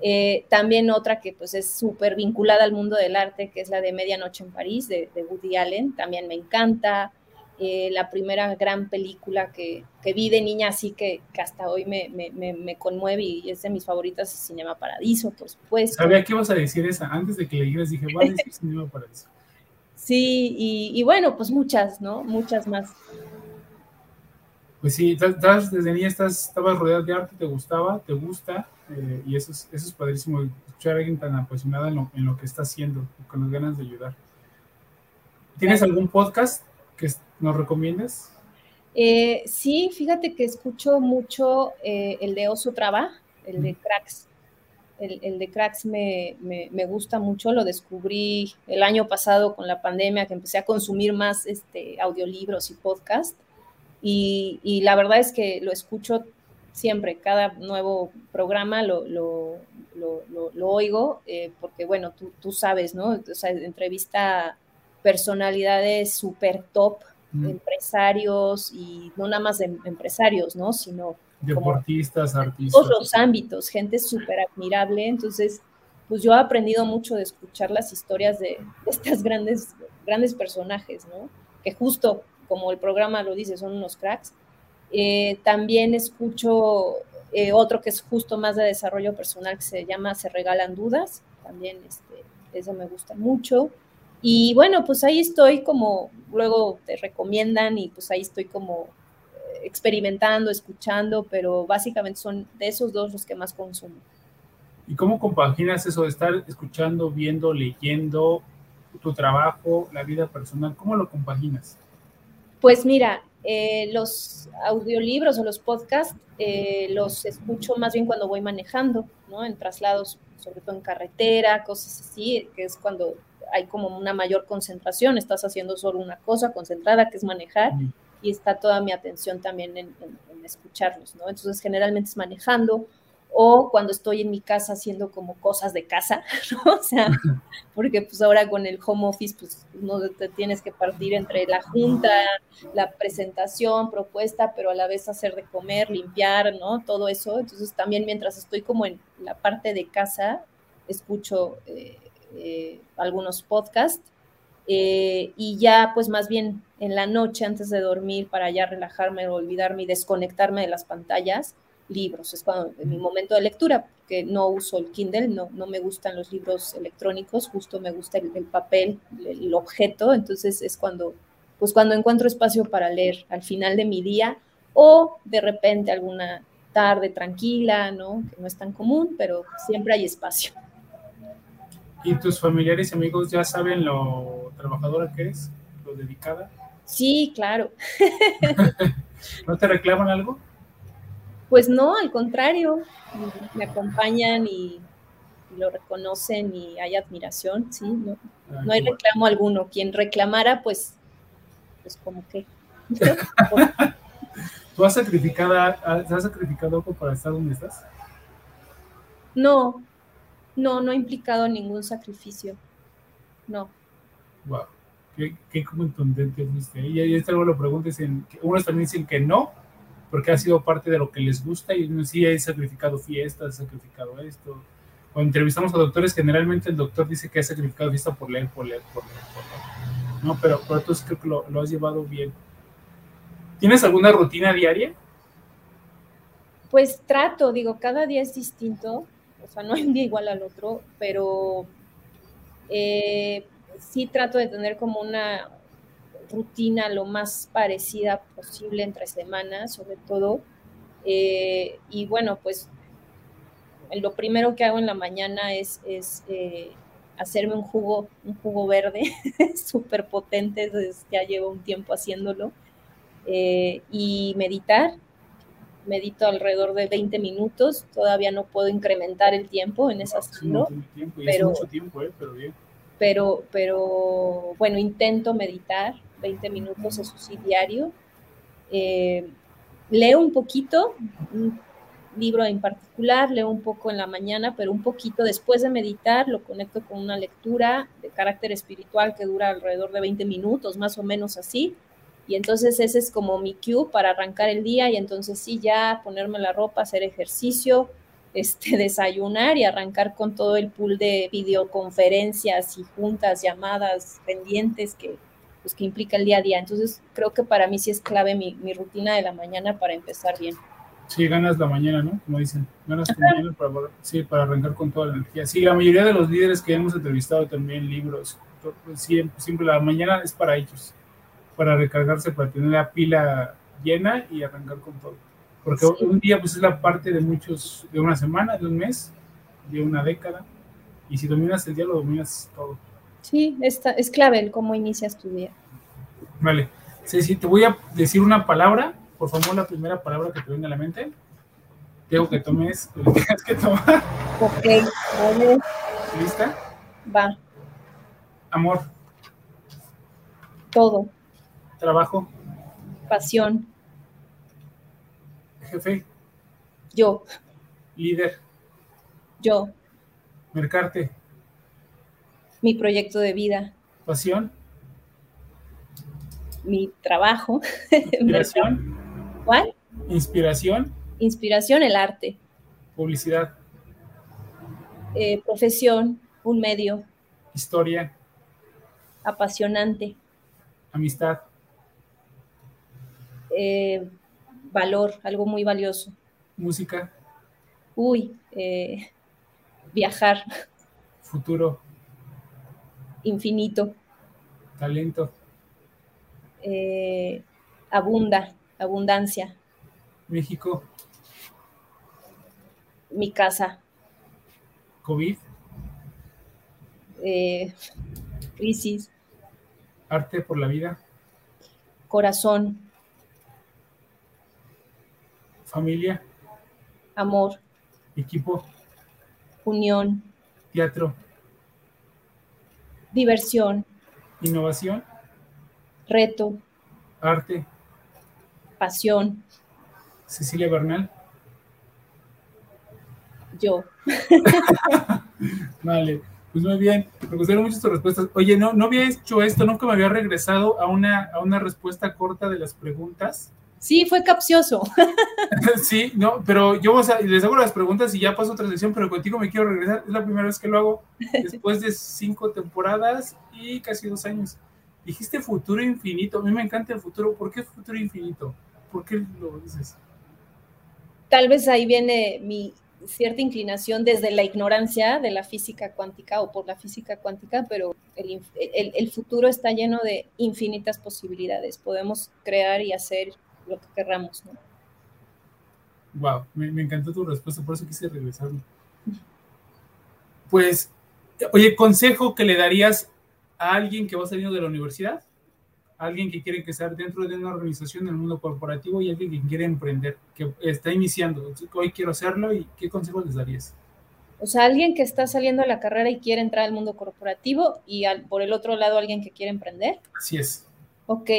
Eh, también otra que pues es súper vinculada al mundo del arte, que es la de Medianoche en París, de, de Woody Allen, también me encanta. Eh, la primera gran película que, que, vi de niña, así que, que hasta hoy me, me, me, conmueve y es de mis favoritas, es Cinema Paradiso, por supuesto. Sabía que ibas a decir esa, antes de que le dije, voy a decir Cinema Paradiso. Sí, y, y, bueno, pues muchas, ¿no? Muchas más. Pues sí, estás, desde niña estás, estabas rodeada de arte, te gustaba, te gusta, eh, y eso es, eso es padrísimo, escuchar a alguien tan apasionada en lo, en lo que está haciendo, con las ganas de ayudar. ¿Tienes algún podcast que, nos recomiendas? Eh, sí, fíjate que escucho mucho eh, el de Oso Traba, el de Cracks. El, de Cracks me, gusta mucho, lo descubrí el año pasado con la pandemia, que empecé a consumir más este, audiolibros y podcast. Y, la verdad es que lo escucho siempre, cada nuevo programa lo, oigo, eh, porque bueno, tú, tú, sabes, ¿no? O sea, entrevista personalidades súper top empresarios y no nada más de empresarios, ¿no? Sino deportistas, artistas. Todos los ámbitos, gente súper admirable. Entonces, pues yo he aprendido mucho de escuchar las historias de, estas grandes, grandes personajes, ¿no? Que justo, como el programa lo dice, son unos cracks. Eh, también escucho eh, otro que es justo más de desarrollo personal que se llama Se Regalan Dudas. También este, eso me gusta mucho. Y bueno, pues ahí estoy como, luego te recomiendan y pues ahí estoy como eh, experimentando, escuchando, pero básicamente son de esos dos los que más consumo. ¿Y cómo compaginas eso de estar escuchando, viendo, leyendo tu trabajo, la vida personal? ¿Cómo lo compaginas? Pues mira, eh, los audiolibros o los podcasts eh, los escucho más bien cuando voy manejando, ¿no? En traslados, sobre todo en carretera, cosas así, que es cuando hay como una mayor concentración, estás haciendo solo una cosa concentrada, que es manejar, y está toda mi atención también en, escucharlos, ¿no? Entonces, generalmente es manejando o cuando estoy en mi casa haciendo como cosas de casa, ¿no? O sea, porque pues ahora con el home office, pues no te tienes que partir entre la junta, la presentación, propuesta, pero a la vez hacer de comer, limpiar, ¿no? Todo eso. Entonces también mientras estoy como en la parte de casa, escucho eh, eh, algunos podcasts. Eh, y ya pues más bien en la noche antes de dormir para ya relajarme, olvidarme y desconectarme de las pantallas, libros, es cuando en mi momento de lectura, porque no uso el Kindle, no, no me gustan los libros electrónicos, justo me gusta el, papel, el, objeto, entonces es cuando, pues cuando encuentro espacio para leer al final de mi día o de repente alguna tarde tranquila, ¿no? Que no es tan común, pero siempre hay espacio. ¿Y tus familiares y amigos ya saben lo trabajadora que es, lo dedicada? Sí, claro. ¿No te reclaman algo? Pues no, al contrario, me acompañan y, lo reconocen y hay admiración, sí, no, ah, no hay reclamo alguno. Quien reclamara, pues, pues como que... ¿Tú has sacrificado, has sacrificado algo para estar donde estás? No, no, no ha implicado ningún sacrificio. No. Wow. Qué, qué contundente fuiste. Y, y esta lo preguntas en, unos también dicen que no, porque ha sido parte de lo que les gusta y uno sí ha sacrificado fiestas, ha sacrificado esto. Cuando entrevistamos a doctores, generalmente el doctor dice que ha sacrificado fiesta por leer, por leer, por leer, por leer. No, pero, pero tú creo que lo, lo has llevado bien. ¿Tienes alguna rutina diaria? Pues trato, digo, cada día es distinto o sea, no hay un día igual al otro, pero eh, sí trato de tener como una rutina lo más parecida posible entre semanas, sobre todo. Eh, y bueno, pues lo primero que hago en la mañana es, eh, hacerme un jugo, un jugo verde súper potente, ya llevo un tiempo haciéndolo, y meditar medito alrededor de 20 minutos, todavía no puedo incrementar el tiempo en esas no, pero, mucho tiempo, ¿eh? pero bien. Pero, pero bueno, intento meditar 20 minutos, eso sí, diario. Eh, leo un poquito, un libro en particular, leo un poco en la mañana, pero un poquito después de meditar lo conecto con una lectura de carácter espiritual que dura alrededor de 20 minutos, más o menos así y entonces ese es como mi cue para arrancar el día y entonces sí, ya ponerme la ropa, hacer ejercicio, este, desayunar y arrancar con todo el pool de videoconferencias y juntas, llamadas, pendientes que, pues, que implica el día a día. Entonces creo que para mí sí es clave mi, rutina de la mañana para empezar bien. Sí, ganas la mañana, ¿no? Como dicen, ganas la mañana para, sí, para arrancar con toda la energía. Sí, la mayoría de los líderes que hemos entrevistado también libros, siempre, siempre la mañana es para ellos para recargarse, para tener la pila llena y arrancar con todo. Porque un día pues es la parte de muchos, de una semana, de un mes, de una década, y si dominas el día lo dominas todo. Sí, esta, es clave el cómo inicias tu día. Vale. Ceci, te voy a decir una palabra, por favor, la primera palabra que te venga a la mente. Tengo que tomes lo que tengas que tomar. Ok, vale. ¿Lista? Va, Amor, todo. Trabajo, Pasión, jefe, yo, líder, yo, mercarte, mi proyecto de vida, pasión, mi trabajo. inspiración, ¿Cuál? inspiración, Inspiración, el arte. publicidad, Eh, profesión, un medio. Historia, apasionante. amistad, Eh, valor, algo muy valioso. música, Uy, eh, viajar, futuro, infinito. talento, eh, abunda, abundancia. México, Mi casa, COVID, eh, crisis, arte por la vida, corazón, familia, amor, equipo, unión, teatro, diversión, innovación, reto, arte, pasión, Cecilia Bernal. yo. Vale, pues muy bien. Me gustaron mucho tus respuestas. Oye, no, no había hecho esto, nunca me había regresado a una, a una respuesta corta de las preguntas. Sí, fue capcioso. sí, no, pero yo o sea, les hago las preguntas y ya paso otra sesión, pero contigo me quiero regresar. Es la primera vez que lo hago después de cinco temporadas y casi dos años. Dijiste futuro infinito. A mí me encanta el futuro. ¿Por qué futuro infinito? ¿Por qué lo dices? Tal vez ahí viene mi cierta inclinación desde la ignorancia de la física cuántica o por la física cuántica, pero el, inf- el- el futuro está lleno de infinitas posibilidades. Podemos crear y hacer lo que querramos. ¿no? Wow, me, me encantó tu respuesta, por eso quise regresarme. Pues, oye, consejo que le darías a alguien que va saliendo de la universidad, a alguien que quiere estar dentro de una organización en el mundo corporativo y alguien que quiere emprender, que está iniciando. Hoy quiero hacerlo y ¿qué consejo les darías? O sea, alguien que está saliendo de la carrera y quiere entrar al mundo corporativo y al- por el otro lado alguien que quiere emprender. Así es. Ok,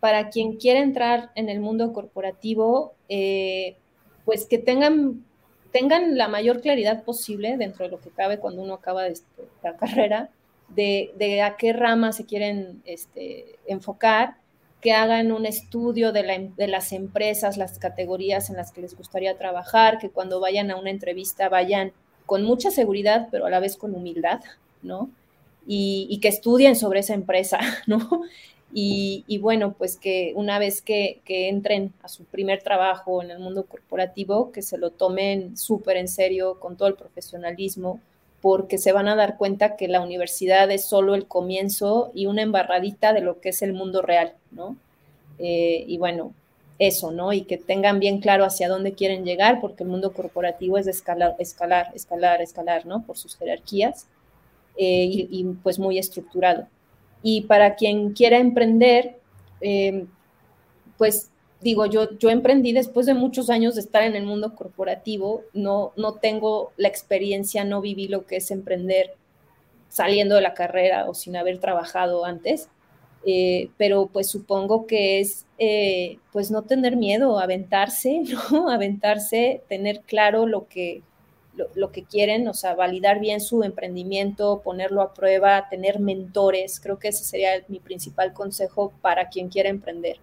para quien quiere entrar en el mundo corporativo, eh, pues que tengan, tengan la mayor claridad posible dentro de lo que cabe cuando uno acaba este, la carrera, de, de a qué rama se quieren este, enfocar, que hagan un estudio de, la em- de las empresas, las categorías en las que les gustaría trabajar, que cuando vayan a una entrevista vayan con mucha seguridad, pero a la vez con humildad, ¿no? Y, y que estudien sobre esa empresa, ¿no? Y, bueno, pues que una vez que, entren a su primer trabajo en el mundo corporativo, que se lo tomen súper en serio, con todo el profesionalismo, porque se van a dar cuenta que la universidad es solo el comienzo y una embarradita de lo que es el mundo real, ¿no? Eh, y bueno, eso, ¿no? Y que tengan bien claro hacia dónde quieren llegar, porque el mundo corporativo es escalar, escalar, escalar, escalar, ¿no? Por sus jerarquías eh, y, y, pues muy estructurado. Y para quien quiera emprender, eh, pues digo, yo, yo emprendí después de muchos años de estar en el mundo corporativo, no, no tengo la experiencia, no viví lo que es emprender saliendo de la carrera o sin haber trabajado antes, eh, pero pues supongo que es eh, pues no tener miedo, aventarse, ¿no? Aventarse, tener claro lo que, lo, lo, que quieren, o sea, validar bien su emprendimiento, ponerlo a prueba, tener mentores, creo que ese sería mi principal consejo para quien quiera emprender,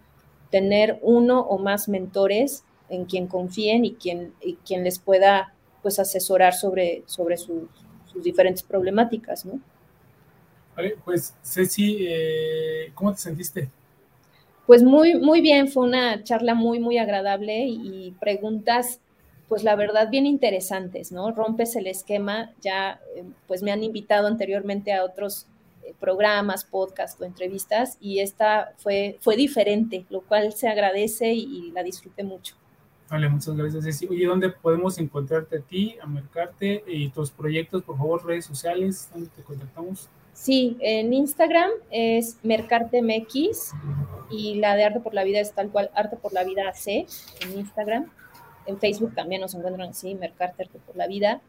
tener uno o más mentores en quien confíen y quien, y quien les pueda pues asesorar sobre, sobre sus, sus diferentes problemáticas, ¿no? Vale, pues Ceci, eh, ¿cómo te sentiste? Pues muy, muy bien, fue una charla muy, muy agradable y preguntas pues la verdad bien interesantes, ¿no? Rompes el esquema, ya eh, pues me han invitado anteriormente a otros eh, programas, podcasts o entrevistas y esta fue, fue diferente, lo cual se agradece y, y, la disfruté mucho. Vale, muchas gracias, Ceci. Oye, ¿dónde podemos encontrarte a ti, a Mercarte y tus proyectos? Por favor, redes sociales, ¿dónde te contactamos? Sí, en Instagram es MercarteMX y la de Arte por la Vida es tal cual Arte por la Vida AC en Instagram. En Facebook también nos encuentran así, Mercarte Arte por la Vida.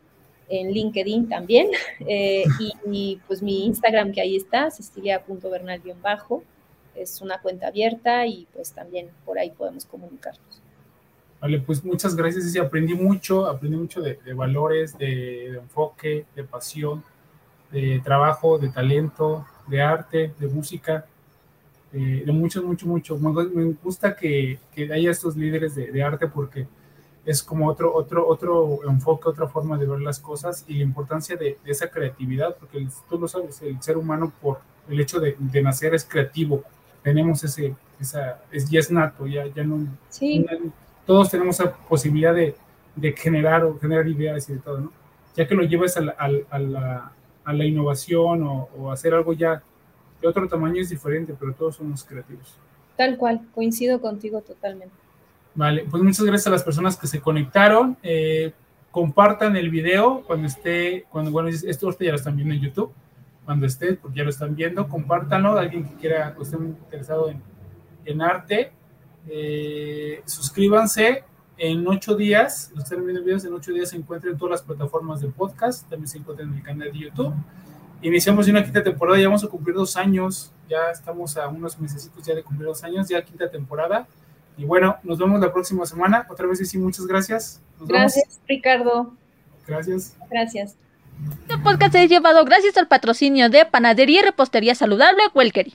En LinkedIn también. Eh, y, pues mi Instagram que ahí está, cecilia.bernal-bajo. Es una cuenta abierta y pues también por ahí podemos comunicarnos. Vale, pues muchas gracias, y aprendí mucho, aprendí mucho de, valores, de, enfoque, de pasión, de trabajo, de talento, de arte, de música, de, mucho, mucho, mucho. Me, gusta que, que, haya estos líderes de, arte porque es como otro, otro, otro enfoque, otra forma de ver las cosas y la importancia de, esa creatividad, porque tú lo sabes, el ser humano por el hecho de, nacer es creativo, tenemos ese, esa, es, ya es nato, ya, ya no, todos tenemos la posibilidad de, generar o generar ideas y de todo, ¿no? Ya que lo llevas a la, a la, a la innovación o, o, hacer algo ya de otro tamaño es diferente, pero todos somos creativos. Tal cual, coincido contigo totalmente. Vale, pues muchas gracias a las personas que se conectaron. Eh, compartan el video cuando esté, cuando, bueno, esto ya lo están viendo en YouTube, cuando esté, porque ya lo están viendo, compártanlo, alguien que quiera, o esté interesado en, en arte, eh, suscríbanse en ocho días, los están viendo videos, en ocho días se encuentran en todas las plataformas de podcast, también se encuentran en el canal de YouTube. Iniciamos una quinta temporada, ya vamos a cumplir dos años, ya estamos a unos meses ya de cumplir dos años, ya quinta temporada. Y bueno, nos vemos la próxima semana. Otra vez sí, muchas gracias. gracias, Ricardo. Gracias. Gracias. Este podcast es llevado gracias al patrocinio de Panadería y Repostería Saludable Welkery.